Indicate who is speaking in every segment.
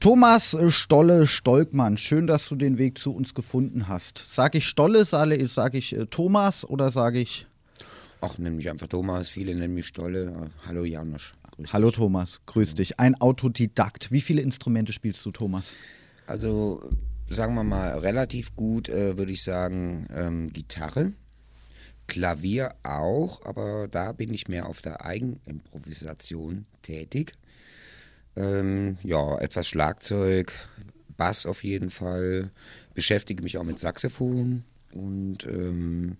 Speaker 1: Thomas Stolle Stolkmann, schön, dass du den Weg zu uns gefunden hast. Sag ich Stolle, sage sag ich äh, Thomas oder sage ich.
Speaker 2: Ach, nenn mich einfach Thomas, viele nennen mich Stolle. Hallo Janosch.
Speaker 1: Hallo dich. Thomas, grüß dich. Ein Autodidakt. Wie viele Instrumente spielst du, Thomas?
Speaker 2: Also, sagen wir mal, relativ gut äh, würde ich sagen, ähm, Gitarre. Klavier auch, aber da bin ich mehr auf der Eigenimprovisation tätig. Ähm, ja, etwas Schlagzeug, Bass auf jeden Fall. Beschäftige mich auch mit Saxophon und ähm,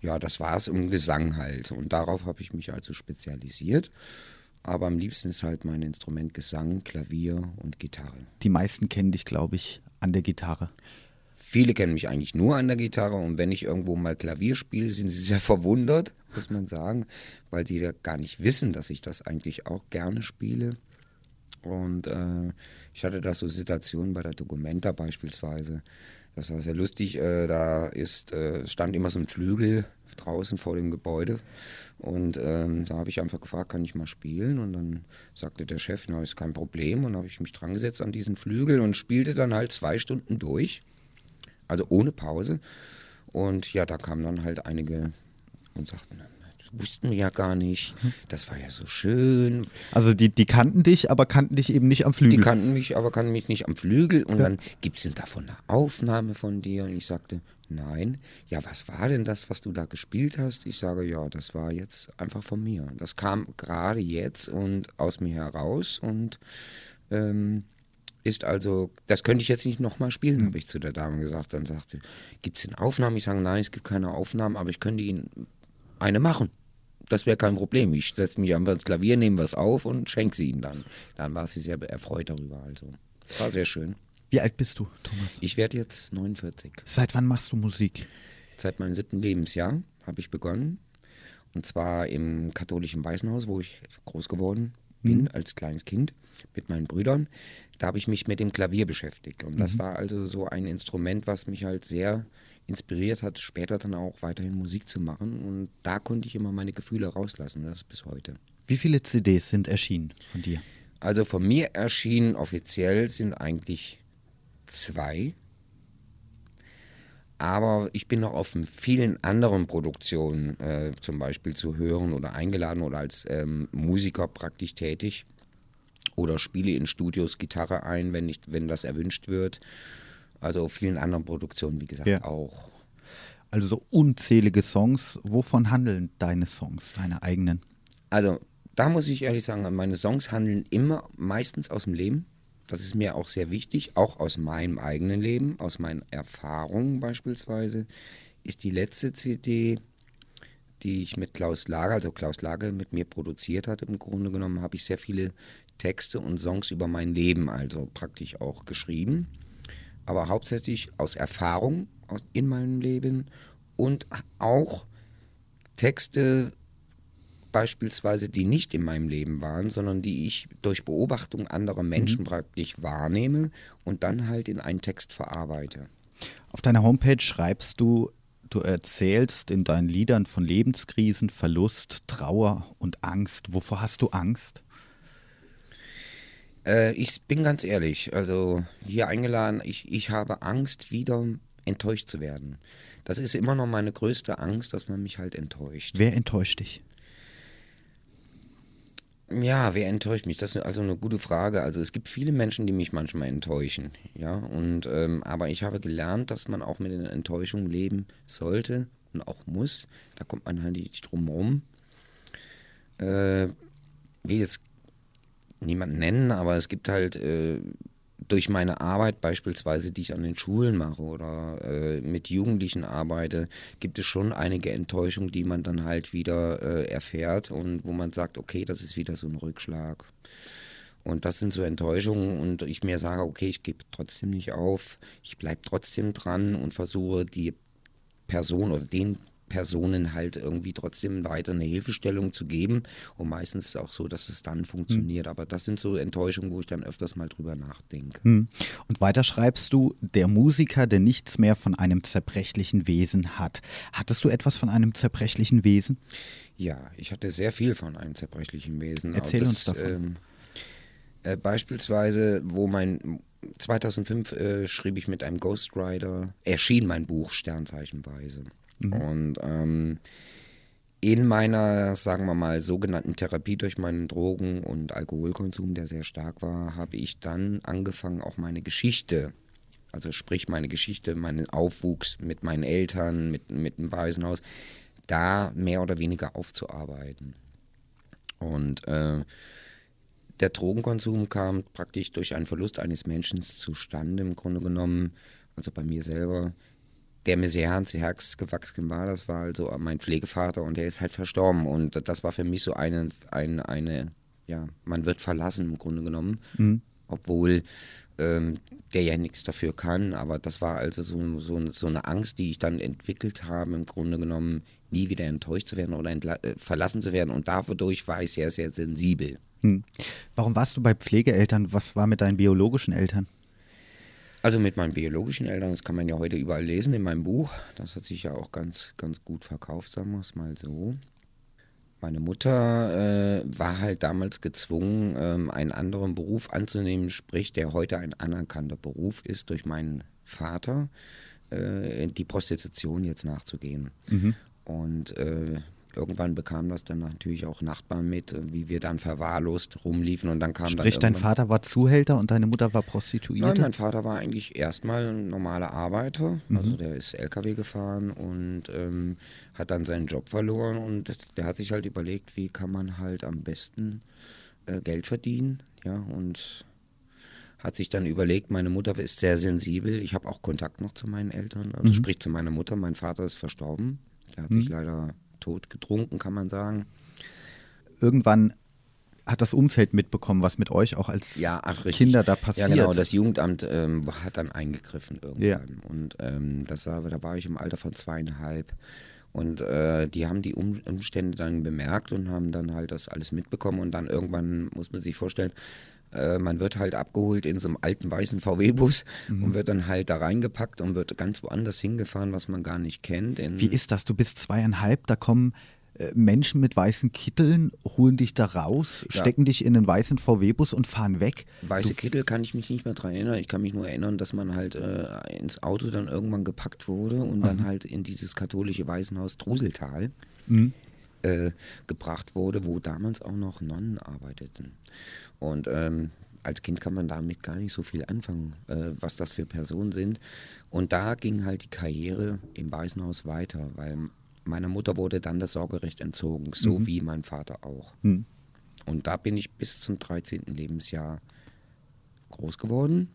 Speaker 2: ja, das war es im Gesang halt. Und darauf habe ich mich also spezialisiert. Aber am liebsten ist halt mein Instrument Gesang, Klavier und Gitarre.
Speaker 1: Die meisten kennen dich, glaube ich, an der Gitarre.
Speaker 2: Viele kennen mich eigentlich nur an der Gitarre und wenn ich irgendwo mal Klavier spiele, sind sie sehr verwundert, muss man sagen, weil sie ja gar nicht wissen, dass ich das eigentlich auch gerne spiele. Und äh, ich hatte da so Situationen bei der Documenta beispielsweise. Das war sehr lustig. Äh, da ist, äh, stand immer so ein Flügel draußen vor dem Gebäude. Und ähm, da habe ich einfach gefragt, kann ich mal spielen? Und dann sagte der Chef, na, ist kein Problem. Und habe ich mich dran gesetzt an diesen Flügel und spielte dann halt zwei Stunden durch. Also ohne Pause. Und ja, da kamen dann halt einige und sagten, wussten wir ja gar nicht. Das war ja so schön.
Speaker 1: Also die, die kannten dich, aber kannten dich eben nicht am Flügel.
Speaker 2: Die kannten mich, aber kannten mich nicht am Flügel. Und ja. dann gibt es denn davon eine Aufnahme von dir? Und ich sagte, nein. Ja, was war denn das, was du da gespielt hast? Ich sage, ja, das war jetzt einfach von mir. Das kam gerade jetzt und aus mir heraus und ähm, ist also, das könnte ich jetzt nicht nochmal spielen, mhm. habe ich zu der Dame gesagt. Dann sagte sie, gibt es denn Aufnahmen? Ich sage, nein, es gibt keine Aufnahmen, aber ich könnte Ihnen eine machen das wäre kein Problem. Ich setze mich einfach ins Klavier, nehme was auf und schenke sie ihnen dann. Dann war sie sehr erfreut darüber. Also, es war sehr schön.
Speaker 1: Wie alt bist du, Thomas?
Speaker 2: Ich werde jetzt 49.
Speaker 1: Seit wann machst du Musik?
Speaker 2: Seit meinem siebten Lebensjahr habe ich begonnen. Und zwar im katholischen Waisenhaus, wo ich groß geworden bin mhm. als kleines Kind mit meinen Brüdern. Da habe ich mich mit dem Klavier beschäftigt. Und das mhm. war also so ein Instrument, was mich halt sehr inspiriert hat, später dann auch weiterhin Musik zu machen. Und da konnte ich immer meine Gefühle rauslassen, und das bis heute.
Speaker 1: Wie viele CDs sind erschienen von dir?
Speaker 2: Also von mir erschienen offiziell sind eigentlich zwei. Aber ich bin noch auf vielen anderen Produktionen äh, zum Beispiel zu hören oder eingeladen oder als ähm, Musiker praktisch tätig. Oder spiele in Studios Gitarre ein, wenn, ich, wenn das erwünscht wird. Also vielen anderen Produktionen, wie gesagt, ja. auch.
Speaker 1: Also so unzählige Songs. Wovon handeln deine Songs, deine eigenen?
Speaker 2: Also da muss ich ehrlich sagen, meine Songs handeln immer meistens aus dem Leben. Das ist mir auch sehr wichtig, auch aus meinem eigenen Leben, aus meinen Erfahrungen beispielsweise. Ist die letzte CD, die ich mit Klaus Lager, also Klaus Lager mit mir produziert hatte, im Grunde genommen, habe ich sehr viele Texte und Songs über mein Leben, also praktisch auch geschrieben aber hauptsächlich aus Erfahrung in meinem Leben und auch Texte beispielsweise, die nicht in meinem Leben waren, sondern die ich durch Beobachtung anderer Menschen mhm. praktisch wahrnehme und dann halt in einen Text verarbeite.
Speaker 1: Auf deiner Homepage schreibst du, du erzählst in deinen Liedern von Lebenskrisen, Verlust, Trauer und Angst. Wovor hast du Angst?
Speaker 2: Äh, ich bin ganz ehrlich, also hier eingeladen, ich, ich habe Angst, wieder enttäuscht zu werden. Das ist immer noch meine größte Angst, dass man mich halt enttäuscht.
Speaker 1: Wer enttäuscht dich?
Speaker 2: Ja, wer enttäuscht mich? Das ist also eine gute Frage. Also es gibt viele Menschen, die mich manchmal enttäuschen, ja. Und ähm, aber ich habe gelernt, dass man auch mit den Enttäuschungen leben sollte und auch muss. Da kommt man halt nicht drum rum. Äh, wie jetzt niemanden nennen, aber es gibt halt äh, durch meine Arbeit beispielsweise, die ich an den Schulen mache oder äh, mit Jugendlichen arbeite, gibt es schon einige Enttäuschungen, die man dann halt wieder äh, erfährt und wo man sagt, okay, das ist wieder so ein Rückschlag. Und das sind so Enttäuschungen und ich mir sage, okay, ich gebe trotzdem nicht auf, ich bleibe trotzdem dran und versuche die Person oder den Personen halt irgendwie trotzdem weiter eine Hilfestellung zu geben. Und meistens ist es auch so, dass es dann funktioniert. Mhm. Aber das sind so Enttäuschungen, wo ich dann öfters mal drüber nachdenke.
Speaker 1: Mhm. Und weiter schreibst du, der Musiker, der nichts mehr von einem zerbrechlichen Wesen hat. Hattest du etwas von einem zerbrechlichen Wesen?
Speaker 2: Ja, ich hatte sehr viel von einem zerbrechlichen Wesen.
Speaker 1: Erzähl das, uns davon. Ähm,
Speaker 2: Äh, beispielsweise, wo mein 2005 äh, schrieb ich mit einem Ghostwriter, erschien mein Buch Sternzeichenweise. Mhm. Und ähm, in meiner, sagen wir mal, sogenannten Therapie durch meinen Drogen- und Alkoholkonsum, der sehr stark war, habe ich dann angefangen, auch meine Geschichte, also sprich meine Geschichte, meinen Aufwuchs mit meinen Eltern, mit, mit dem Waisenhaus, da mehr oder weniger aufzuarbeiten. Und äh, der Drogenkonsum kam praktisch durch einen Verlust eines Menschen zustande, im Grunde genommen, also bei mir selber, der mir sehr ans Herz gewachsen war. Das war also mein Pflegevater und der ist halt verstorben. Und das war für mich so eine, eine, eine ja, man wird verlassen im Grunde genommen, mhm. obwohl ähm, der ja nichts dafür kann. Aber das war also so, so, so eine Angst, die ich dann entwickelt habe, im Grunde genommen nie wieder enttäuscht zu werden oder äh, verlassen zu werden. Und dadurch war ich sehr, sehr sensibel.
Speaker 1: Hm. Warum warst du bei Pflegeeltern? Was war mit deinen biologischen Eltern?
Speaker 2: Also mit meinen biologischen Eltern, das kann man ja heute überall lesen in meinem Buch. Das hat sich ja auch ganz, ganz gut verkauft, sagen wir es mal so. Meine Mutter äh, war halt damals gezwungen, ähm, einen anderen Beruf anzunehmen, sprich, der heute ein anerkannter Beruf ist durch meinen Vater, äh, die Prostitution jetzt nachzugehen. Mhm. Und äh, irgendwann bekam das dann natürlich auch Nachbarn mit, wie wir dann verwahrlost rumliefen und dann kam
Speaker 1: Sprich,
Speaker 2: dann
Speaker 1: dein Vater war Zuhälter und deine Mutter war Prostituierte?
Speaker 2: Nein, mein Vater war eigentlich erstmal ein normaler Arbeiter, mhm. also der ist LKW gefahren und ähm, hat dann seinen Job verloren und der hat sich halt überlegt, wie kann man halt am besten äh, Geld verdienen, ja, und hat sich dann überlegt, meine Mutter ist sehr sensibel, ich habe auch Kontakt noch zu meinen Eltern, also mhm. sprich zu meiner Mutter, mein Vater ist verstorben, der hat mhm. sich leider tot getrunken, kann man sagen.
Speaker 1: Irgendwann hat das Umfeld mitbekommen, was mit euch auch als ja, ach, Kinder da passiert.
Speaker 2: Ja, genau. Das Jugendamt ähm, hat dann eingegriffen irgendwann. Ja. Und ähm, das war, da war ich im Alter von zweieinhalb. Und äh, die haben die Umstände dann bemerkt und haben dann halt das alles mitbekommen. Und dann irgendwann muss man sich vorstellen, äh, man wird halt abgeholt in so einem alten weißen VW-Bus mhm. und wird dann halt da reingepackt und wird ganz woanders hingefahren, was man gar nicht kennt.
Speaker 1: Wie ist das? Du bist zweieinhalb, da kommen äh, Menschen mit weißen Kitteln holen dich da raus, ja. stecken dich in einen weißen VW-Bus und fahren weg.
Speaker 2: Weiße du Kittel kann ich mich nicht mehr dran erinnern. Ich kann mich nur erinnern, dass man halt äh, ins Auto dann irgendwann gepackt wurde und mhm. dann halt in dieses katholische Waisenhaus Druseltal mhm. Äh, gebracht wurde, wo damals auch noch Nonnen arbeiteten. Und ähm, als Kind kann man damit gar nicht so viel anfangen, äh, was das für Personen sind. Und da ging halt die Karriere im Waisenhaus weiter, weil meiner Mutter wurde dann das Sorgerecht entzogen, so mhm. wie mein Vater auch. Mhm. Und da bin ich bis zum 13. Lebensjahr groß geworden.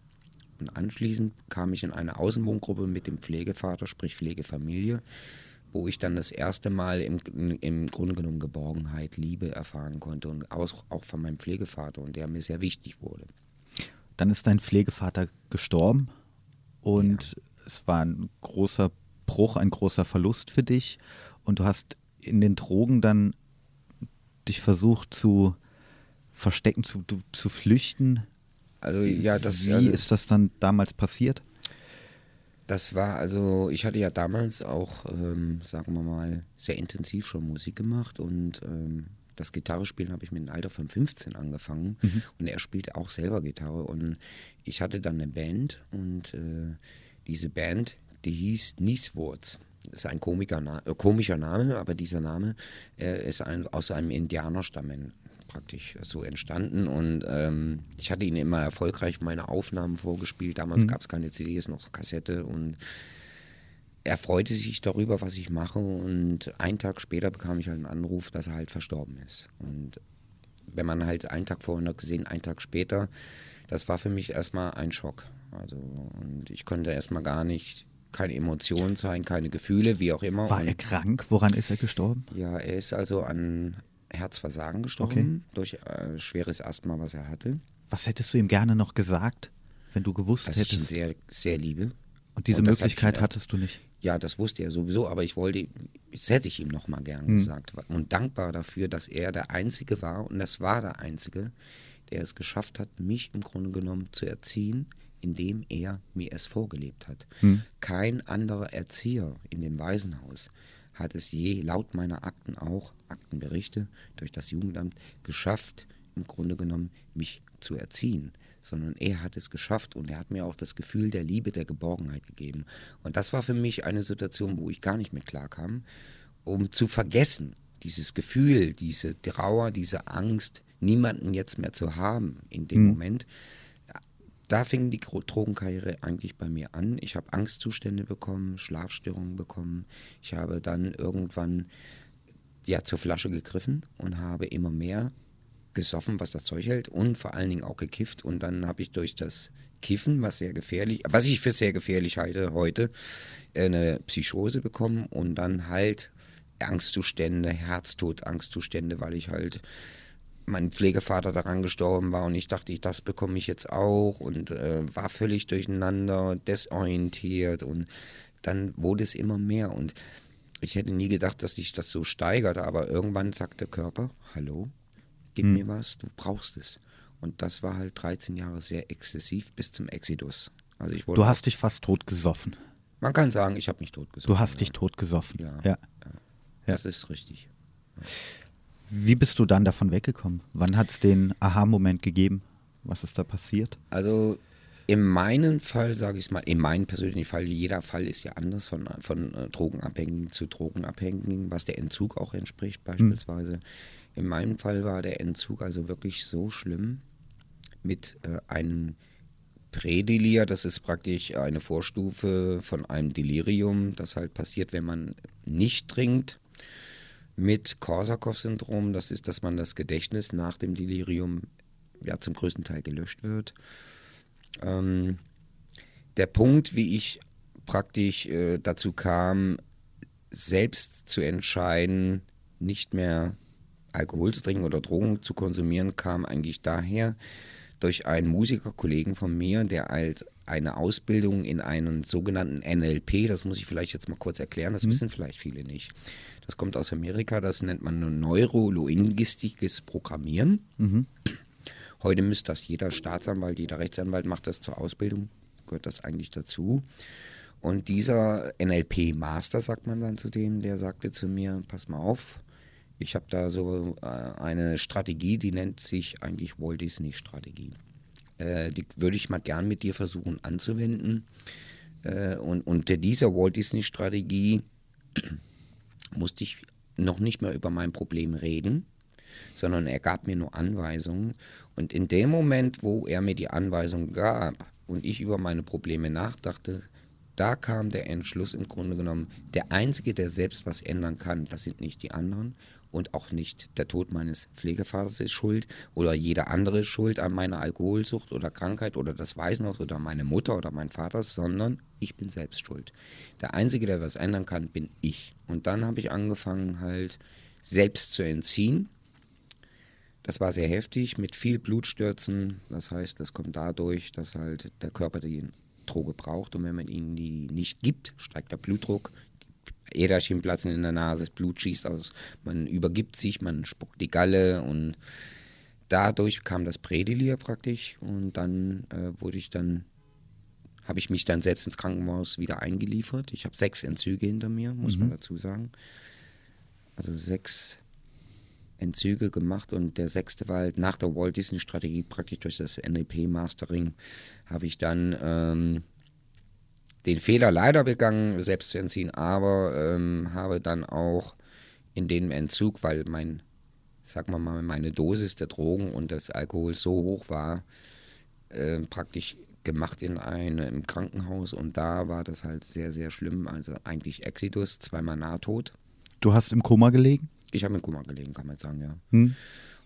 Speaker 2: Und anschließend kam ich in eine Außenwohngruppe mit dem Pflegevater, sprich Pflegefamilie wo ich dann das erste Mal im, im Grunde genommen Geborgenheit, Liebe erfahren konnte und auch, auch von meinem Pflegevater und der mir sehr wichtig wurde.
Speaker 1: Dann ist dein Pflegevater gestorben und ja. es war ein großer Bruch, ein großer Verlust für dich und du hast in den Drogen dann dich versucht zu verstecken, zu, zu flüchten. Also ja, das Wie also, ist das dann damals passiert?
Speaker 2: Das war also, ich hatte ja damals auch, ähm, sagen wir mal, sehr intensiv schon Musik gemacht und ähm, das Gitarrespielen habe ich mit dem Alter von 15 angefangen mhm. und er spielte auch selber Gitarre und ich hatte dann eine Band und äh, diese Band, die hieß Nieswurz. Das ist ein Komiker, äh, komischer Name, aber dieser Name äh, ist ein, aus einem Indianerstamm praktisch so entstanden. Und ähm, ich hatte ihnen immer erfolgreich meine Aufnahmen vorgespielt. Damals mhm. gab es keine CDs, noch Kassette. Und er freute sich darüber, was ich mache. Und einen Tag später bekam ich halt einen Anruf, dass er halt verstorben ist. Und wenn man halt einen Tag vorher noch gesehen, einen Tag später, das war für mich erstmal ein Schock. Also, und ich konnte erstmal gar nicht keine Emotionen zeigen, keine Gefühle, wie auch immer.
Speaker 1: War er krank? Woran ist er gestorben?
Speaker 2: Ja, er ist also an Herzversagen gestorben, okay. durch äh, schweres Asthma, was er hatte.
Speaker 1: Was hättest du ihm gerne noch gesagt, wenn du gewusst
Speaker 2: dass
Speaker 1: hättest?
Speaker 2: Ich ihn sehr, sehr liebe.
Speaker 1: Und diese und Möglichkeit ich, hattest du nicht?
Speaker 2: Ja, das wusste er sowieso, aber ich wollte, das hätte ich ihm noch mal gern hm. gesagt. Und dankbar dafür, dass er der Einzige war, und das war der Einzige, der es geschafft hat, mich im Grunde genommen zu erziehen, indem er mir es vorgelebt hat. Hm. Kein anderer Erzieher in dem Waisenhaus hat es je, laut meiner Akten auch, Aktenberichte durch das Jugendamt, geschafft, im Grunde genommen, mich zu erziehen, sondern er hat es geschafft und er hat mir auch das Gefühl der Liebe, der Geborgenheit gegeben. Und das war für mich eine Situation, wo ich gar nicht mit klarkam, um zu vergessen, dieses Gefühl, diese Trauer, diese Angst, niemanden jetzt mehr zu haben in dem mhm. Moment. Da fing die Drogenkarriere eigentlich bei mir an. Ich habe Angstzustände bekommen, Schlafstörungen bekommen. Ich habe dann irgendwann ja zur Flasche gegriffen und habe immer mehr gesoffen, was das Zeug hält und vor allen Dingen auch gekifft. Und dann habe ich durch das Kiffen, was sehr gefährlich, was ich für sehr gefährlich halte heute, eine Psychose bekommen und dann halt Angstzustände, Herztod, Angstzustände, weil ich halt mein Pflegevater daran gestorben war und ich dachte, ich, das bekomme ich jetzt auch und äh, war völlig durcheinander, desorientiert und dann wurde es immer mehr und ich hätte nie gedacht, dass sich das so steigert, aber irgendwann sagt der Körper, hallo, gib hm. mir was, du brauchst es. Und das war halt 13 Jahre sehr exzessiv bis zum Exodus.
Speaker 1: Also ich du hast dich fast tot gesoffen.
Speaker 2: Man kann sagen, ich habe mich tot
Speaker 1: gesoffen. Du hast ja. dich tot gesoffen.
Speaker 2: Ja, ja. ja. Das ist richtig.
Speaker 1: Wie bist du dann davon weggekommen? Wann hat es den Aha-Moment gegeben? Was ist da passiert?
Speaker 2: Also in meinem Fall, sage ich mal, in meinem persönlichen Fall, jeder Fall ist ja anders von, von äh, Drogenabhängigen zu Drogenabhängigen, was der Entzug auch entspricht beispielsweise. Hm. In meinem Fall war der Entzug also wirklich so schlimm mit äh, einem Prädelir, das ist praktisch eine Vorstufe von einem Delirium, das halt passiert, wenn man nicht trinkt mit Korsakow-Syndrom. Das ist, dass man das Gedächtnis nach dem Delirium ja zum größten Teil gelöscht wird. Ähm, der Punkt, wie ich praktisch äh, dazu kam, selbst zu entscheiden, nicht mehr Alkohol zu trinken oder Drogen zu konsumieren, kam eigentlich daher durch einen Musikerkollegen von mir, der halt eine Ausbildung in einen sogenannten NLP, das muss ich vielleicht jetzt mal kurz erklären, das mhm. wissen vielleicht viele nicht. Das kommt aus Amerika, das nennt man neurolinguistisches Programmieren. Mhm. Heute müsste das jeder Staatsanwalt, jeder Rechtsanwalt macht das zur Ausbildung, gehört das eigentlich dazu. Und dieser NLP-Master, sagt man dann zu dem, der sagte zu mir, pass mal auf, ich habe da so äh, eine Strategie, die nennt sich eigentlich Walt Disney-Strategie. Äh, die würde ich mal gern mit dir versuchen anzuwenden. Äh, und unter dieser Walt Disney-Strategie musste ich noch nicht mehr über mein Problem reden, sondern er gab mir nur Anweisungen. Und in dem Moment, wo er mir die Anweisungen gab und ich über meine Probleme nachdachte, da kam der Entschluss im Grunde genommen, der Einzige, der selbst was ändern kann, das sind nicht die anderen und auch nicht der Tod meines Pflegevaters ist schuld oder jeder andere ist schuld an meiner Alkoholsucht oder Krankheit oder das Waisenhaus oder meine Mutter oder mein Vater, sondern ich bin selbst schuld. Der Einzige, der was ändern kann, bin ich. Und dann habe ich angefangen halt selbst zu entziehen. Das war sehr heftig mit viel Blutstürzen. Das heißt, das kommt dadurch, dass halt der Körper den Droge braucht und wenn man ihnen die nicht gibt, steigt der Blutdruck, Äderchen platzen in der Nase, das Blut schießt aus, man übergibt sich, man spuckt die Galle und dadurch kam das Prädelir praktisch und dann äh, wurde ich dann habe ich mich dann selbst ins Krankenhaus wieder eingeliefert. Ich habe sechs Entzüge hinter mir, muss mhm. man dazu sagen. Also sechs Entzüge gemacht und der sechste war halt nach der Walt Disney Strategie praktisch durch das NLP Mastering habe ich dann ähm, den Fehler leider begangen, selbst zu entziehen, aber ähm, habe dann auch in dem Entzug, weil mein, sag mal mal, meine Dosis der Drogen und des Alkohols so hoch war, äh, praktisch gemacht in einem Krankenhaus und da war das halt sehr, sehr schlimm. Also eigentlich Exodus, zweimal Nahtod.
Speaker 1: Du hast im Koma gelegen?
Speaker 2: Ich habe im Koma gelegen, kann man sagen, ja. Hm.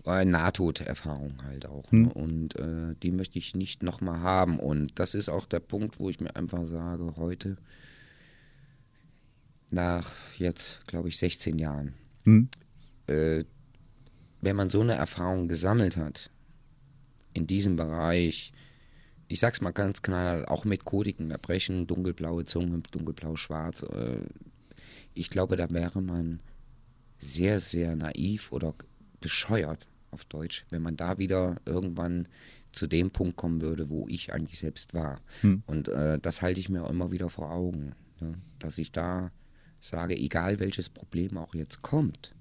Speaker 2: Eine Nahtoderfahrung halt auch. Hm. Ne? Und äh, die möchte ich nicht nochmal haben. Und das ist auch der Punkt, wo ich mir einfach sage, heute, nach jetzt, glaube ich, 16 Jahren, hm. äh, wenn man so eine Erfahrung gesammelt hat, in diesem Bereich, ich sag's mal ganz klar, auch mit kodigen Erbrechen, dunkelblaue Zunge, dunkelblau-schwarz, äh, ich glaube, da wäre man sehr, sehr naiv oder bescheuert auf Deutsch, wenn man da wieder irgendwann zu dem Punkt kommen würde, wo ich eigentlich selbst war. Hm. Und äh, das halte ich mir immer wieder vor Augen, ne? dass ich da sage, egal welches Problem auch jetzt kommt,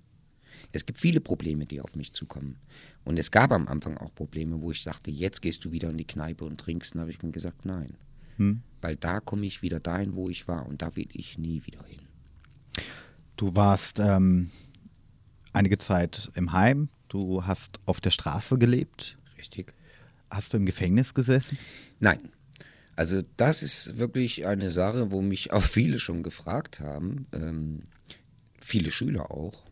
Speaker 2: Es gibt viele Probleme, die auf mich zukommen. Und es gab am Anfang auch Probleme, wo ich sagte, jetzt gehst du wieder in die Kneipe und trinkst. Dann habe ich mir gesagt, nein. Hm. Weil da komme ich wieder dahin, wo ich war und da will ich nie wieder hin.
Speaker 1: Du warst ähm, einige Zeit im Heim, du hast auf der Straße gelebt.
Speaker 2: Richtig.
Speaker 1: Hast du im Gefängnis gesessen?
Speaker 2: Nein. Also das ist wirklich eine Sache, wo mich auch viele schon gefragt haben, ähm, viele Schüler auch.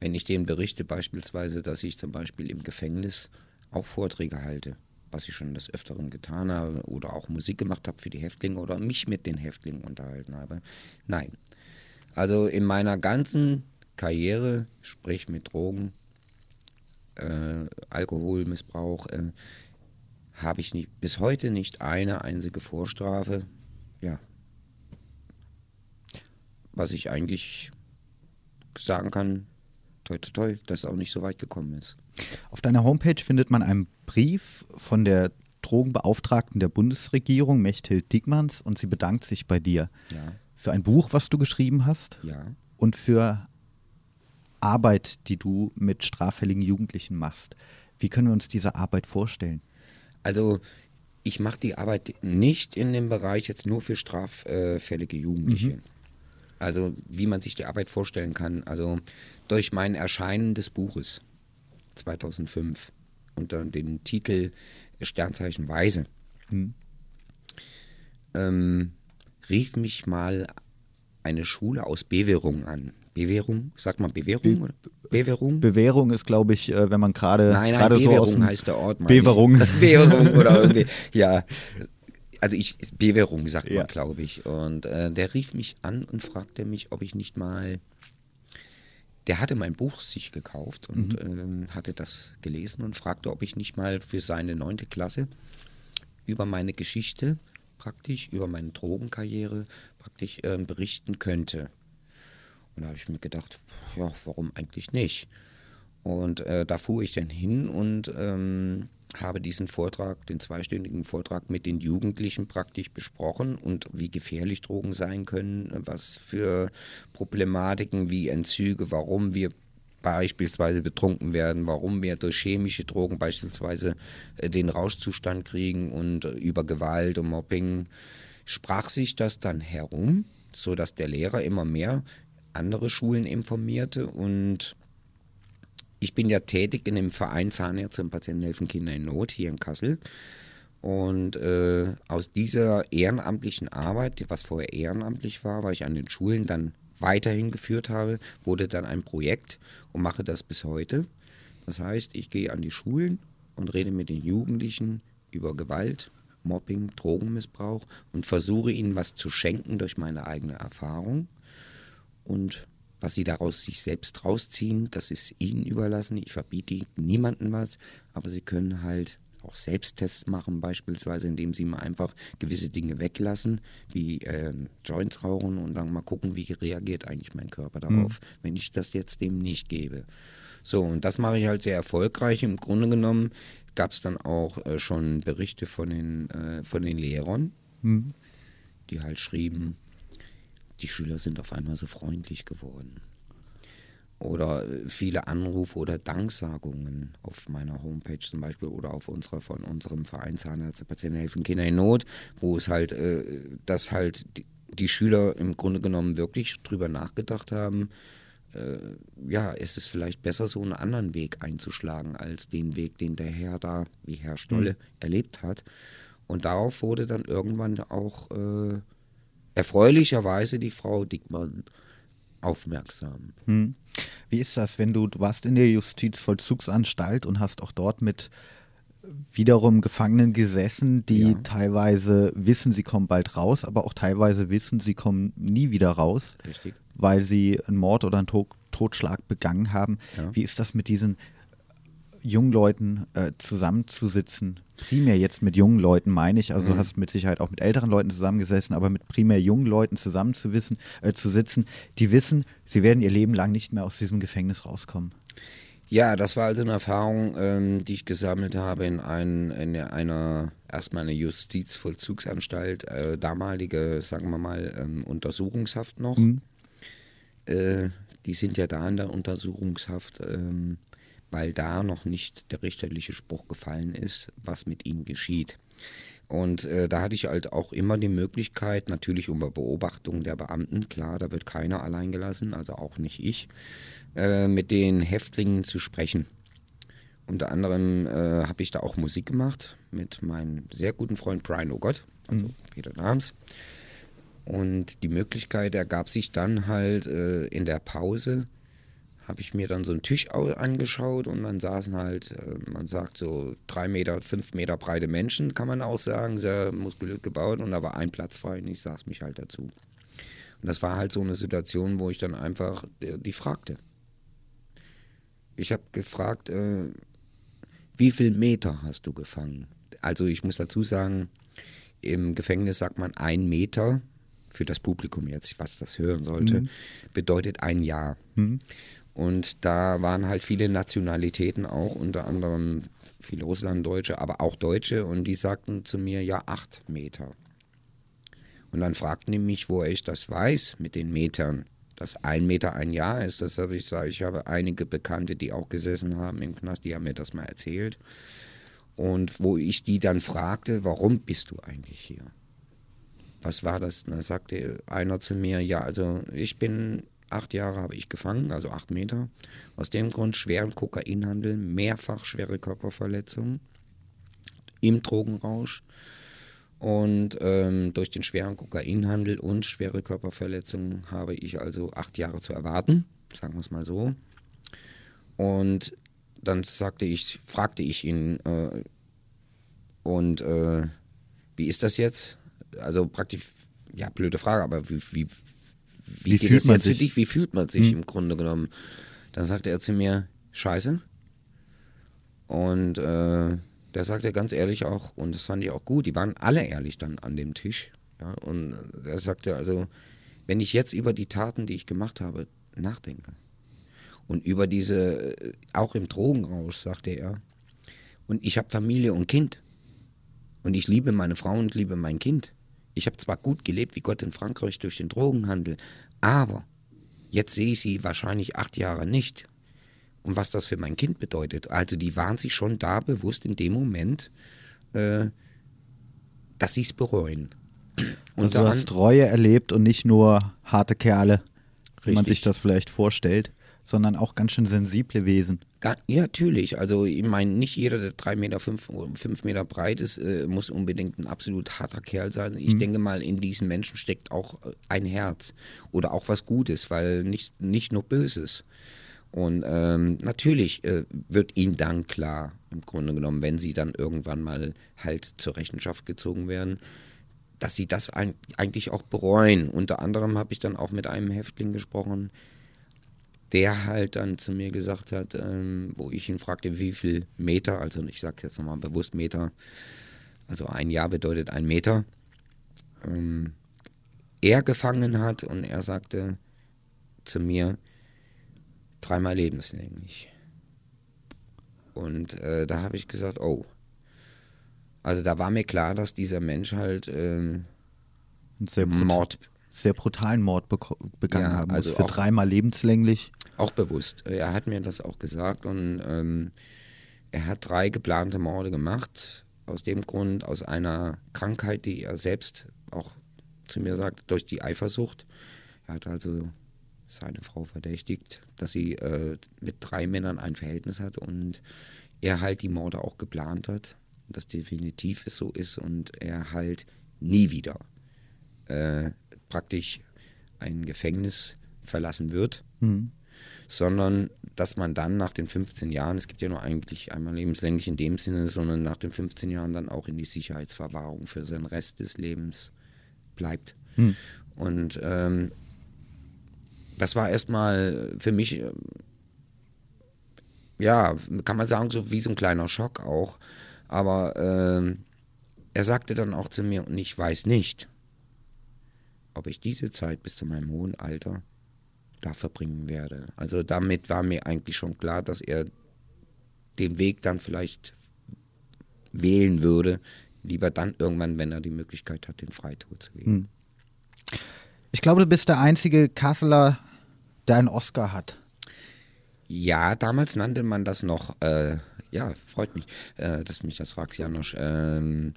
Speaker 2: Wenn ich denen berichte beispielsweise, dass ich zum Beispiel im Gefängnis auch Vorträge halte, was ich schon des Öfteren getan habe oder auch Musik gemacht habe für die Häftlinge oder mich mit den Häftlingen unterhalten habe. Nein. Also in meiner ganzen Karriere, sprich mit Drogen, äh, Alkoholmissbrauch, äh, habe ich nicht, bis heute nicht eine einzige Vorstrafe. Ja. Was ich eigentlich sagen kann, toi, toi, toi, dass auch nicht so weit gekommen ist.
Speaker 1: Auf deiner Homepage findet man einen Brief von der Drogenbeauftragten der Bundesregierung, Mechthild Dickmanns, und sie bedankt sich bei dir ja. für ein Buch, was du geschrieben hast
Speaker 2: ja.
Speaker 1: und für Arbeit, die du mit straffälligen Jugendlichen machst. Wie können wir uns diese Arbeit vorstellen?
Speaker 2: Also ich mache die Arbeit nicht in dem Bereich jetzt nur für straffällige Jugendliche. Mhm. Also wie man sich die Arbeit vorstellen kann. Also durch mein Erscheinen des Buches 2005 unter dem Titel Sternzeichen Weise mhm. ähm, rief mich mal eine Schule aus Bewährung an. Bewährung, sagt man Bewährung? Oder?
Speaker 1: Bewährung? Bewährung ist, glaube ich, äh, wenn man gerade
Speaker 2: Nein, nein, Bewährung so heißt der Ort.
Speaker 1: Bewährung.
Speaker 2: Bewährung oder irgendwie, ja. Also ich, Bewährung sagt ja. man, glaube ich. Und äh, der rief mich an und fragte mich, ob ich nicht mal, der hatte mein Buch sich gekauft und mhm. äh, hatte das gelesen und fragte, ob ich nicht mal für seine neunte Klasse über meine Geschichte praktisch, über meine Drogenkarriere praktisch äh, berichten könnte. Und da habe ich mir gedacht, ja, warum eigentlich nicht? Und äh, da fuhr ich dann hin und ähm, habe diesen Vortrag, den zweistündigen Vortrag mit den Jugendlichen praktisch besprochen und wie gefährlich Drogen sein können, was für Problematiken wie Entzüge, warum wir beispielsweise betrunken werden, warum wir durch chemische Drogen beispielsweise äh, den Rauschzustand kriegen und äh, über Gewalt und Mobbing sprach sich das dann herum, sodass der Lehrer immer mehr andere Schulen informierte und ich bin ja tätig in dem Verein Zahnärzte und Patienten helfen Kinder in Not hier in Kassel. Und äh, aus dieser ehrenamtlichen Arbeit, was vorher ehrenamtlich war, weil ich an den Schulen dann weiterhin geführt habe, wurde dann ein Projekt und mache das bis heute. Das heißt, ich gehe an die Schulen und rede mit den Jugendlichen über Gewalt, Mobbing, Drogenmissbrauch und versuche ihnen was zu schenken durch meine eigene Erfahrung und was sie daraus sich selbst rausziehen, das ist ihnen überlassen. Ich verbiete niemandem was, aber sie können halt auch Selbsttests machen, beispielsweise, indem sie mal einfach gewisse Dinge weglassen, wie äh, Joints rauchen und dann mal gucken, wie reagiert eigentlich mein Körper darauf, mhm. wenn ich das jetzt dem nicht gebe. So, und das mache ich halt sehr erfolgreich. Im Grunde genommen gab es dann auch äh, schon Berichte von den, äh, von den Lehrern, mhm. die halt schrieben, die Schüler sind auf einmal so freundlich geworden. Oder äh, viele Anrufe oder Danksagungen auf meiner Homepage zum Beispiel oder auf unserer von unserem Verein Zahnärzte Patienten helfen Kinder in Not, wo es halt, äh, dass halt die, die, Schüler im Grunde genommen wirklich drüber nachgedacht haben, äh, ja, ist es vielleicht besser, so einen anderen Weg einzuschlagen, als den Weg, den der Herr da, wie Herr Stolle, mhm. erlebt hat. Und darauf wurde dann irgendwann auch äh, erfreulicherweise die Frau Dickmann aufmerksam.
Speaker 1: Hm. Wie ist das, wenn du, du warst in der Justizvollzugsanstalt und hast auch dort mit wiederum Gefangenen gesessen, die ja. teilweise wissen, sie kommen bald raus, aber auch teilweise wissen, sie kommen nie wieder raus,
Speaker 2: Richtig.
Speaker 1: weil sie einen Mord oder einen Totschlag begangen haben. Ja. Wie ist das mit diesen jungen Leuten äh, zusammenzusitzen? Primär jetzt mit jungen Leuten meine ich, also mhm. du hast mit Sicherheit auch mit älteren Leuten zusammengesessen, aber mit primär jungen Leuten zusammenzuwissen, äh, zu sitzen, die wissen, sie werden ihr Leben lang nicht mehr aus diesem Gefängnis rauskommen.
Speaker 2: Ja, das war also eine Erfahrung, ähm, die ich gesammelt habe in, ein, in einer, erstmal eine Justizvollzugsanstalt, äh, damalige, sagen wir mal, ähm, Untersuchungshaft noch. Mhm. Äh, die sind ja da in der Untersuchungshaft, ähm, weil da noch nicht der richterliche Spruch gefallen ist, was mit ihnen geschieht. Und äh, da hatte ich halt auch immer die Möglichkeit, natürlich unter Beobachtung der Beamten, klar, da wird keiner allein gelassen, also auch nicht ich, äh, mit den Häftlingen zu sprechen. Unter anderem äh, habe ich da auch Musik gemacht mit meinem sehr guten Freund Brian O'Gott, also mhm. Peter Nahms. Und die Möglichkeit ergab sich dann halt äh, in der Pause, habe ich mir dann so einen Tisch angeschaut und dann saßen halt, äh, man sagt so drei Meter, fünf Meter breite Menschen, kann man auch sagen, sehr muskulös gebaut und da war ein Platz frei und ich saß mich halt dazu. Und das war halt so eine Situation, wo ich dann einfach die, die fragte. Ich habe gefragt, äh, wie viel Meter hast du gefangen? Also ich muss dazu sagen, im Gefängnis sagt man ein Meter für das Publikum jetzt, was das hören sollte, mhm. bedeutet ein Jahr. Mhm. Und da waren halt viele Nationalitäten auch, unter anderem viele Russlanddeutsche, aber auch Deutsche. Und die sagten zu mir, ja, acht Meter. Und dann fragten die mich, wo ich das weiß mit den Metern, dass ein Meter ein Jahr ist. Das habe ich gesagt. Ich habe einige Bekannte, die auch gesessen haben im Knast, die haben mir das mal erzählt. Und wo ich die dann fragte, warum bist du eigentlich hier? Was war das? Da sagte einer zu mir, ja, also ich bin Acht Jahre habe ich gefangen, also acht Meter. Aus dem Grund schweren Kokainhandel, mehrfach schwere Körperverletzungen im Drogenrausch. Und ähm, durch den schweren Kokainhandel und schwere Körperverletzungen habe ich also acht Jahre zu erwarten, sagen wir es mal so. Und dann sagte ich, fragte ich ihn, äh, und äh, wie ist das jetzt? Also praktisch, ja, blöde Frage, aber wie, wie, wie, wie geht es jetzt sich? für dich? Wie fühlt man sich hm. im Grunde genommen? Dann sagte er zu mir, scheiße. Und äh, der sagte ganz ehrlich auch, und das fand ich auch gut, die waren alle ehrlich dann an dem Tisch. Ja, und er sagte also, wenn ich jetzt über die Taten, die ich gemacht habe, nachdenke und über diese, äh, auch im Drogenrausch, sagte er, und ich habe Familie und Kind und ich liebe meine Frau und liebe mein Kind. Ich habe zwar gut gelebt wie Gott in Frankreich durch den Drogenhandel, aber jetzt sehe ich sie wahrscheinlich acht Jahre nicht. Und was das für mein Kind bedeutet. Also die waren sich schon da bewusst in dem Moment, äh, dass sie es bereuen.
Speaker 1: Und also du hast Reue erlebt und nicht nur harte Kerle, wie man sich das vielleicht vorstellt sondern auch ganz schön sensible Wesen.
Speaker 2: Ja, natürlich. Also ich meine, nicht jeder, der drei Meter, fünf, fünf Meter breit ist, äh, muss unbedingt ein absolut harter Kerl sein. Ich mhm. denke mal, in diesen Menschen steckt auch äh, ein Herz oder auch was Gutes, weil nicht, nicht nur Böses. Und ähm, natürlich äh, wird ihnen dann klar, im Grunde genommen, wenn sie dann irgendwann mal halt zur Rechenschaft gezogen werden, dass sie das eigentlich auch bereuen. Unter anderem habe ich dann auch mit einem Häftling gesprochen, der halt dann zu mir gesagt hat, ähm, wo ich ihn fragte, wie viel Meter, also ich sage jetzt nochmal bewusst Meter, also ein Jahr bedeutet ein Meter, ähm, er gefangen hat und er sagte zu mir, dreimal lebenslänglich. Und äh, da habe ich gesagt, oh. Also da war mir klar, dass dieser Mensch halt ähm,
Speaker 1: Mord sehr brutalen Mord begangen ja, haben muss. Also für dreimal lebenslänglich.
Speaker 2: Auch bewusst. Er hat mir das auch gesagt und ähm, er hat drei geplante Morde gemacht. Aus dem Grund, aus einer Krankheit, die er selbst auch zu mir sagt, durch die Eifersucht. Er hat also seine Frau verdächtigt, dass sie äh, mit drei Männern ein Verhältnis hat und er halt die Morde auch geplant hat. Das definitiv so ist und er halt nie wieder äh, praktisch ein Gefängnis verlassen wird, mhm. Sondern dass man dann nach den 15 Jahren, es gibt ja nur eigentlich einmal lebenslänglich in dem Sinne, sondern nach den 15 Jahren dann auch in die Sicherheitsverwahrung für seinen Rest des Lebens bleibt. Mhm. Und ähm, das war erstmal für mich, äh, ja, kann man sagen, so wie so ein kleiner Schock auch. Aber äh, er sagte dann auch zu mir, und ich weiß nicht, ob ich diese Zeit bis zu meinem hohen Alter da verbringen werde. Also damit war mir eigentlich schon klar, dass er den Weg dann vielleicht wählen würde, lieber dann irgendwann, wenn er die Möglichkeit hat, den Freitod zu wählen. Hm.
Speaker 1: Ich glaube, du bist der einzige Kasseler, der einen Oscar hat.
Speaker 2: Ja, damals nannte man das noch, äh, ja, freut mich, äh, dass mich das fragst, Janosch. Ähm,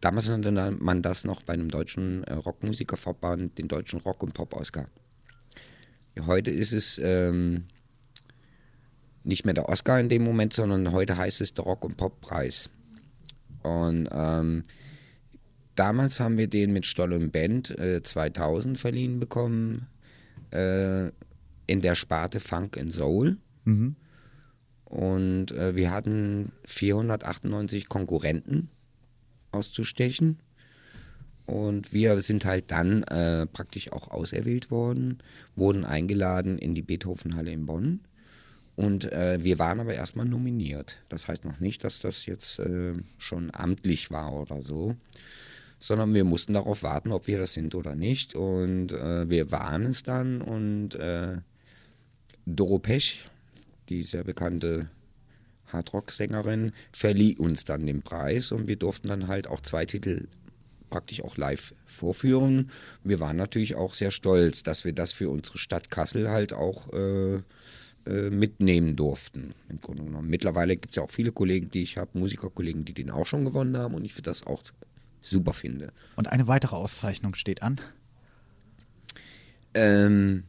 Speaker 2: damals nannte man das noch bei einem deutschen äh, Rockmusikerverband den deutschen Rock- und Pop-Oscar. Heute ist es ähm, nicht mehr der Oscar in dem Moment, sondern heute heißt es der Rock- und Pop-Preis. Und ähm, damals haben wir den mit Stoll und Band äh, 2000 verliehen bekommen, äh, in der Sparte Funk and Soul. Mhm. Und äh, wir hatten 498 Konkurrenten auszustechen. Und wir sind halt dann äh, praktisch auch auserwählt worden, wurden eingeladen in die Beethovenhalle in Bonn. Und äh, wir waren aber erstmal nominiert. Das heißt noch nicht, dass das jetzt äh, schon amtlich war oder so, sondern wir mussten darauf warten, ob wir das sind oder nicht. Und äh, wir waren es dann und äh, Doro Pech, die sehr bekannte Hardrock-Sängerin, verlieh uns dann den Preis und wir durften dann halt auch zwei Titel praktisch auch live vorführen. Wir waren natürlich auch sehr stolz, dass wir das für unsere Stadt Kassel halt auch äh, äh, mitnehmen durften. Im Grunde genommen. Mittlerweile gibt es ja auch viele Kollegen, die ich habe, Musikerkollegen, die den auch schon gewonnen haben und ich finde das auch super finde.
Speaker 1: Und eine weitere Auszeichnung steht an?
Speaker 2: Ähm,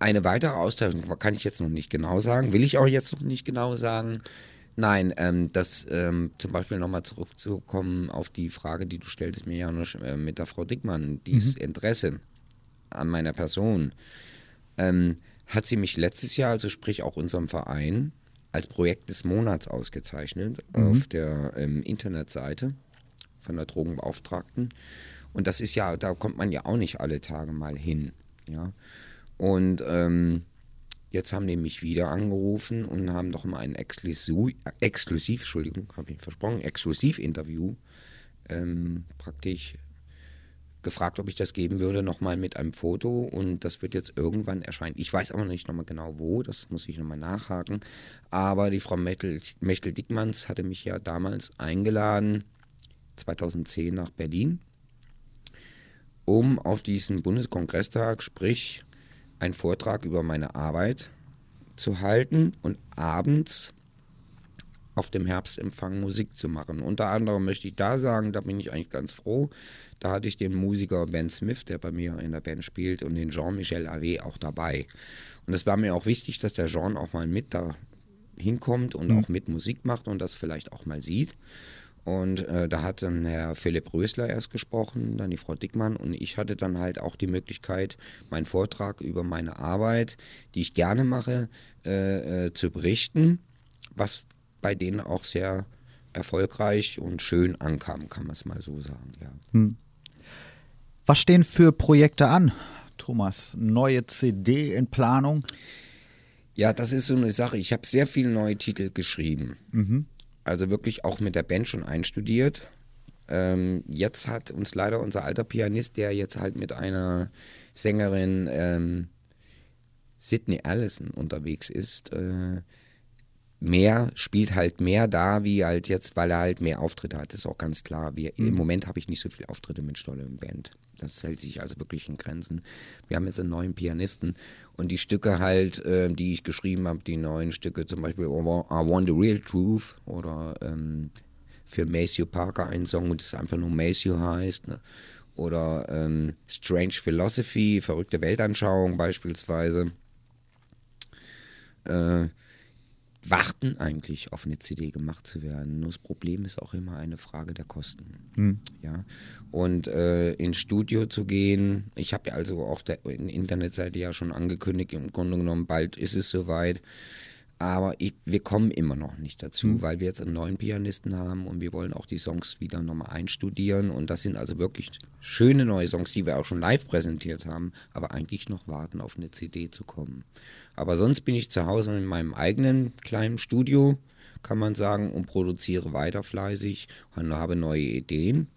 Speaker 2: eine weitere Auszeichnung kann ich jetzt noch nicht genau sagen, will ich auch jetzt noch nicht genau sagen. Nein, ähm, das ähm, zum Beispiel nochmal zurückzukommen auf die Frage, die du stelltest mir ja noch äh, mit der Frau Dickmann, dieses mhm. Interesse an meiner Person, ähm, hat sie mich letztes Jahr, also sprich auch unserem Verein, als Projekt des Monats ausgezeichnet mhm. auf der ähm, Internetseite von der Drogenbeauftragten. Und das ist ja, da kommt man ja auch nicht alle Tage mal hin. Ja. Und ähm, jetzt haben die mich wieder angerufen und haben doch mal ein Exklusiv, Exklusiv Entschuldigung, habe ich versprochen, Exklusiv-Interview ähm, praktisch gefragt, ob ich das geben würde, nochmal mit einem Foto und das wird jetzt irgendwann erscheinen. Ich weiß aber nicht nochmal genau wo, das muss ich nochmal nachhaken. Aber die Frau Mechtel-Dickmanns hatte mich ja damals eingeladen, 2010 nach Berlin, um auf diesen Bundeskongresstag, sprich einen Vortrag über meine Arbeit zu halten und abends auf dem Herbstempfang Musik zu machen. Unter anderem möchte ich da sagen, da bin ich eigentlich ganz froh. Da hatte ich den Musiker Ben Smith, der bei mir in der Band spielt, und den Jean-Michel Ave auch dabei. Und es war mir auch wichtig, dass der Jean auch mal mit da hinkommt und mhm. auch mit Musik macht und das vielleicht auch mal sieht. Und äh, da hat dann Herr Philipp Rösler erst gesprochen, dann die Frau Dickmann und ich hatte dann halt auch die Möglichkeit, meinen Vortrag über meine Arbeit, die ich gerne mache, äh, äh, zu berichten, was bei denen auch sehr erfolgreich und schön ankam, kann man es mal so sagen. Ja. Hm.
Speaker 1: Was stehen für Projekte an, Thomas? Neue CD in Planung?
Speaker 2: Ja, das ist so eine Sache. Ich habe sehr viele neue Titel geschrieben. Mhm also wirklich auch mit der Band schon einstudiert. Ähm, jetzt hat uns leider unser alter Pianist, der jetzt halt mit einer Sängerin ähm, Sydney Allison unterwegs ist, äh, mehr, spielt halt mehr da, wie halt jetzt, weil er halt mehr Auftritte hat. Das ist auch ganz klar. Wir, mhm. Im Moment habe ich nicht so viele Auftritte mit Stolle und Band. Das hält sich also wirklich in Grenzen. Wir haben jetzt einen neuen Pianisten und die Stücke halt, äh, die ich geschrieben habe, die neuen Stücke, zum Beispiel I Want the Real Truth oder ähm, für Maceo Parker ein Song, das einfach nur Maceo heißt. Ne? Oder ähm, Strange Philosophy, verrückte Weltanschauung beispielsweise. Äh, warten eigentlich auf eine CD gemacht zu werden. Nur das Problem ist auch immer eine Frage der Kosten. Hm. Ja. Und äh, ins Studio zu gehen, ich habe ja also auf der Internetseite ja schon angekündigt, im Grunde genommen, bald ist es soweit. Aber ich, wir kommen immer noch nicht dazu, mhm. weil wir jetzt einen neuen Pianisten haben und wir wollen auch die Songs wieder nochmal einstudieren. Und das sind also wirklich schöne neue Songs, die wir auch schon live präsentiert haben, aber eigentlich noch warten, auf eine CD zu kommen. Aber sonst bin ich zu Hause in meinem eigenen kleinen Studio, kann man sagen, und produziere weiter fleißig und habe neue Ideen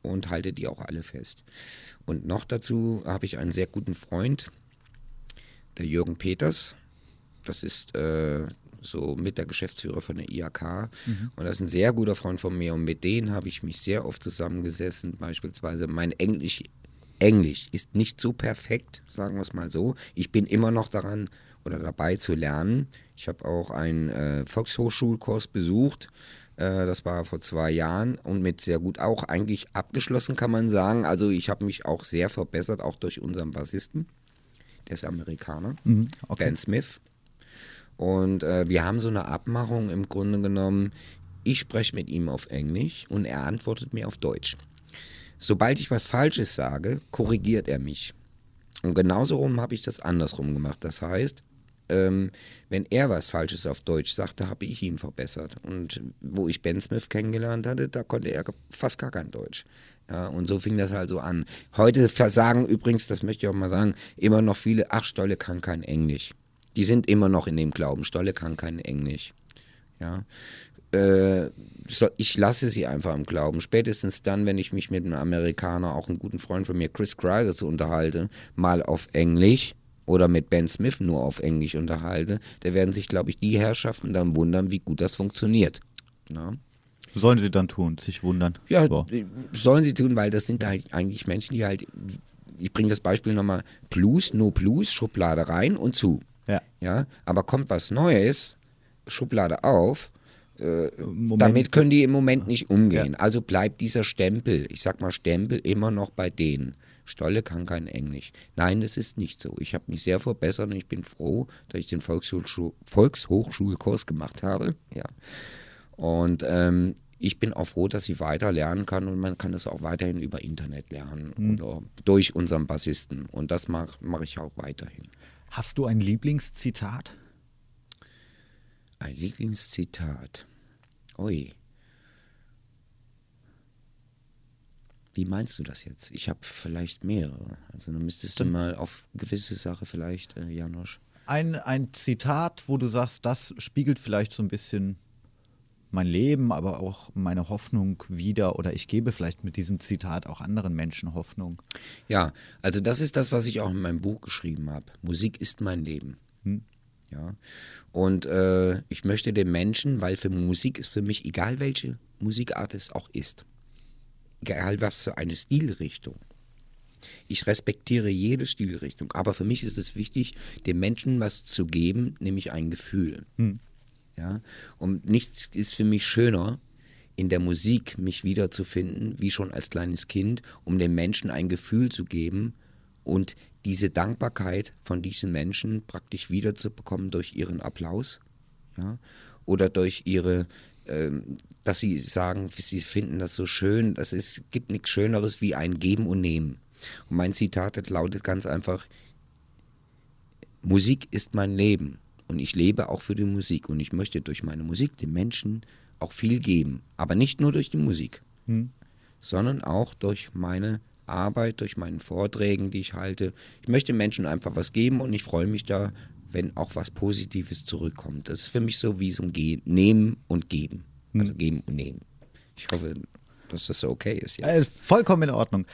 Speaker 2: und halte die auch alle fest. Und noch dazu habe ich einen sehr guten Freund, der Jürgen Peters das ist äh, so mit der Geschäftsführer von der IAK. Mhm. Und das ist ein sehr guter Freund von mir. Und mit denen habe ich mich sehr oft zusammengesessen. Beispielsweise mein Englisch Englisch ist nicht so perfekt, sagen wir es mal so. Ich bin immer noch daran oder dabei zu lernen. Ich habe auch einen äh, Volkshochschulkurs besucht. Äh, das war vor zwei Jahren und mit sehr gut auch eigentlich abgeschlossen, kann man sagen. Also ich habe mich auch sehr verbessert, auch durch unseren Bassisten. Der ist Amerikaner,
Speaker 1: Mhm, okay.
Speaker 2: Ben Smith. Und äh, wir haben so eine Abmachung im Grunde genommen. Ich spreche mit ihm auf Englisch und er antwortet mir auf Deutsch. Sobald ich was Falsches sage, korrigiert er mich. Und genauso rum habe ich das andersrum gemacht. Das heißt, ähm, wenn er was Falsches auf Deutsch sagte, habe ich ihn verbessert. Und wo ich Ben Smith kennengelernt hatte, da konnte er fast gar kein Deutsch. Ja, und so fing das halt so an. Heute versagen übrigens, das möchte ich auch mal sagen, immer noch viele, ach, Stolle kann kein Englisch. Die sind immer noch in dem Glauben, Stolle kann kein Englisch. Ja. Äh, so, ich lasse sie einfach im Glauben. Spätestens dann, wenn ich mich mit einem Amerikaner, auch einem guten Freund von mir, Chris Kreiser, zu unterhalte, mal auf Englisch oder mit Ben Smith nur auf Englisch unterhalte, da werden sich, glaube ich, die Herrschaften dann wundern, wie gut das funktioniert. Ja.
Speaker 1: Sollen sie dann tun, sich wundern.
Speaker 2: Ja,
Speaker 1: So.
Speaker 2: sollen sie tun, weil das sind halt eigentlich Menschen, die halt, ich bringe das Beispiel nochmal, Plus, No Plus, Schublade rein und zu.
Speaker 1: Ja.
Speaker 2: Ja, aber kommt was Neues, Schublade auf, äh, damit können die im Moment nicht umgehen. Also bleibt dieser Stempel, ich sag mal Stempel, immer noch bei denen. Stolle kann kein Englisch. Nein, das ist nicht so. Ich habe mich sehr verbessert und ich bin froh, dass ich den Volkshochschul Volkshochschulkurs gemacht habe. Ja. Und ähm, ich bin auch froh, dass ich weiter lernen kann und man kann das auch weiterhin über Internet lernen oder durch unseren Bassisten. Und das mache mach ich auch weiterhin.
Speaker 1: Hast du ein Lieblingszitat?
Speaker 2: Ein Lieblingszitat. Ui. Wie meinst du das jetzt? Ich habe vielleicht mehrere. Also dann müsstest du mal auf gewisse Sache vielleicht, äh, Janosch.
Speaker 1: Ein, ein Zitat, wo du sagst, das spiegelt vielleicht so ein bisschen mein Leben, aber auch meine Hoffnung wieder oder ich gebe vielleicht mit diesem Zitat auch anderen Menschen Hoffnung.
Speaker 2: Ja, also das ist das, was ich auch in meinem Buch geschrieben habe. Musik ist mein Leben. Ja. Und äh, ich möchte den Menschen, weil für Musik ist für mich, egal welche Musikart es auch ist, egal was für eine Stilrichtung. Ich respektiere jede Stilrichtung, aber für mich ist es wichtig, dem Menschen was zu geben, nämlich ein Gefühl. Ja? Und nichts ist für mich schöner, in der Musik mich wiederzufinden, wie schon als kleines Kind, um den Menschen ein Gefühl zu geben und diese Dankbarkeit von diesen Menschen praktisch wiederzubekommen durch ihren Applaus ja? oder durch ihre, ähm, dass sie sagen, sie finden das so schön. Das ist, gibt nichts Schöneres wie ein Geben und Nehmen. Und mein Zitat lautet ganz einfach, Musik ist mein Leben und ich lebe auch für die Musik und ich möchte durch meine Musik den Menschen auch viel geben, aber nicht nur durch die Musik, sondern auch durch meine Arbeit, durch meine Vorträgen, die ich halte. Ich möchte Menschen einfach was geben und ich freue mich da, wenn auch was Positives zurückkommt. Das ist für mich so wie so ein Ge Nehmen und Geben. Also Geben und Nehmen. Ich hoffe, dass das so okay ist jetzt.
Speaker 1: ist vollkommen in Ordnung.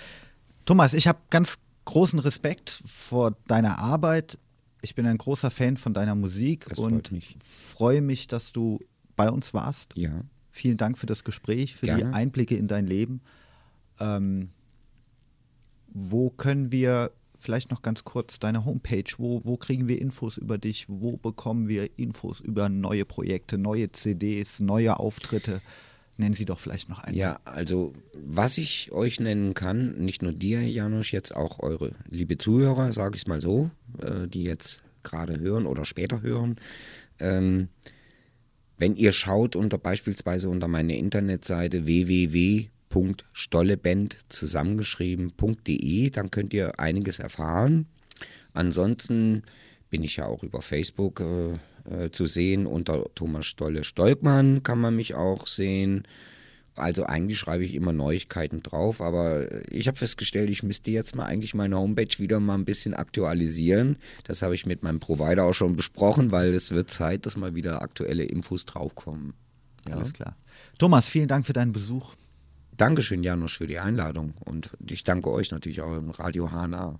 Speaker 1: Thomas, ich habe ganz großen Respekt vor deiner Arbeit. Ich bin ein großer Fan von deiner Musik
Speaker 2: Das
Speaker 1: und
Speaker 2: mich.
Speaker 1: freue mich, dass du bei uns warst.
Speaker 2: Ja.
Speaker 1: Vielen Dank für das Gespräch, für die
Speaker 2: Gerne.
Speaker 1: Einblicke in dein Leben. Ähm, wo können wir vielleicht noch ganz kurz deine Homepage, wo, wo kriegen wir Infos über dich, wo bekommen wir Infos über neue Projekte, neue CDs, neue Auftritte? Nennen Sie doch vielleicht noch einen.
Speaker 2: Ja, also was ich euch nennen kann, nicht nur dir, Janusz, jetzt auch eure liebe Zuhörer, sage ich es mal so, äh, die jetzt gerade hören oder später hören. Ähm, wenn ihr schaut unter beispielsweise unter meine Internetseite www.stolleband zusammengeschrieben.de, dann könnt ihr einiges erfahren. Ansonsten bin ich ja auch über Facebook äh, äh, zu sehen. Unter Thomas Stolle Stolkmann kann man mich auch sehen. Also eigentlich schreibe ich immer Neuigkeiten drauf, aber ich habe festgestellt, ich müsste jetzt mal eigentlich meine Homepage wieder mal ein bisschen aktualisieren. Das habe ich mit meinem Provider auch schon besprochen, weil es wird Zeit, dass mal wieder aktuelle Infos draufkommen. Ja.
Speaker 1: Alles klar. Thomas, vielen Dank für deinen Besuch.
Speaker 2: Dankeschön, Janusz, für die Einladung und ich danke euch natürlich auch im Radio HNA.